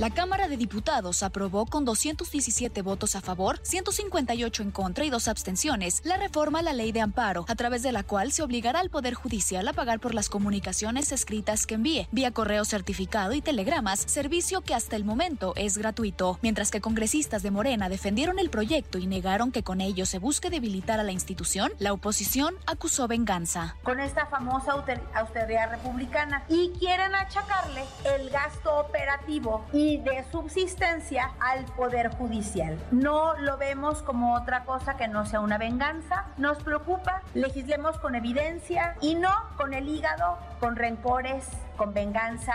La Cámara de Diputados aprobó con 217 votos a favor, 158 en contra y dos abstenciones la reforma a la ley de amparo, a través de la cual se obligará al Poder Judicial a pagar por las comunicaciones escritas que envíe, vía correo certificado y telegramas, servicio que hasta el momento es gratuito. Mientras que congresistas de Morena defendieron el proyecto y negaron que con ello se busque debilitar a la institución, la oposición acusó venganza. Con esta famosa austeridad republicana y quieren achacarle el gasto operativo y de subsistencia al Poder Judicial. No lo vemos como otra cosa que no sea una venganza. Nos preocupa, legislemos con evidencia y no con el hígado, con rencores, con venganza.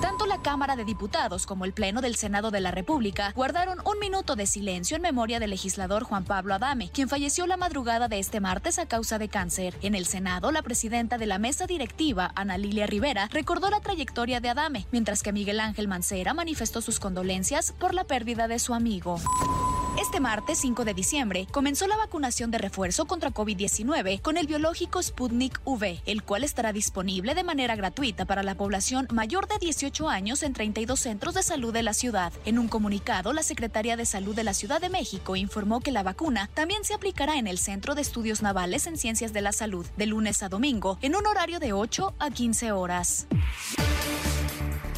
Tanto la Cámara de Diputados como el Pleno del Senado de la República guardaron un minuto de silencio en memoria del legislador Juan Pablo Adame, quien falleció la madrugada de este martes a causa de cáncer. En el Senado, la presidenta de la mesa directiva, Ana Lilia Rivera, recordó la trayectoria de Adame, mientras que Miguel Ángel Mancera manifestó sus condolencias por la pérdida de su amigo. Este martes 5 de diciembre comenzó la vacunación de refuerzo contra COVID-19 con el biológico Sputnik V, el cual estará disponible de manera gratuita para la población mayor de 18 años en 32 centros de salud de la ciudad. En un comunicado, la Secretaría de Salud de la Ciudad de México informó que la vacuna también se aplicará en el Centro de Estudios Navales en Ciencias de la Salud de lunes a domingo en un horario de 8 a 15 horas.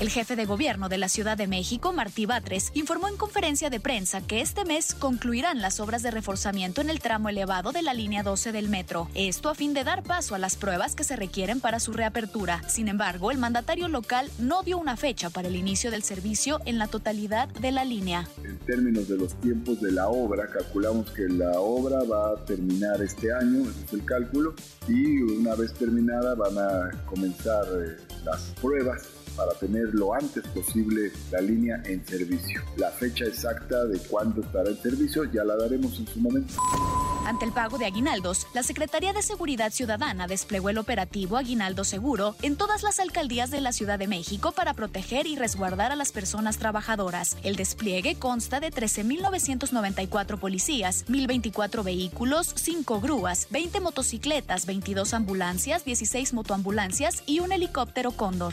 El jefe de gobierno de la Ciudad de México, Martí Batres, informó en conferencia de prensa que este mes concluirán las obras de reforzamiento en el tramo elevado de la línea 12 del metro. Esto a fin de dar paso a las pruebas que se requieren para su reapertura. Sin embargo, el mandatario local no dio una fecha para el inicio del servicio en la totalidad de la línea. En términos de los tiempos de la obra, calculamos que la obra va a terminar este año, ese es el cálculo, y una vez terminada van a comenzar eh, las pruebas para tener lo antes posible la línea en servicio. La fecha exacta de cuándo estará en servicio ya la daremos en su momento. Ante el pago de aguinaldos, la Secretaría de Seguridad Ciudadana desplegó el operativo Aguinaldo Seguro en todas las alcaldías de la Ciudad de México para proteger y resguardar a las personas trabajadoras. El despliegue consta de 13.994 policías, 1.024 vehículos, 5 grúas, 20 motocicletas, 22 ambulancias, 16 motoambulancias y un helicóptero Cóndor.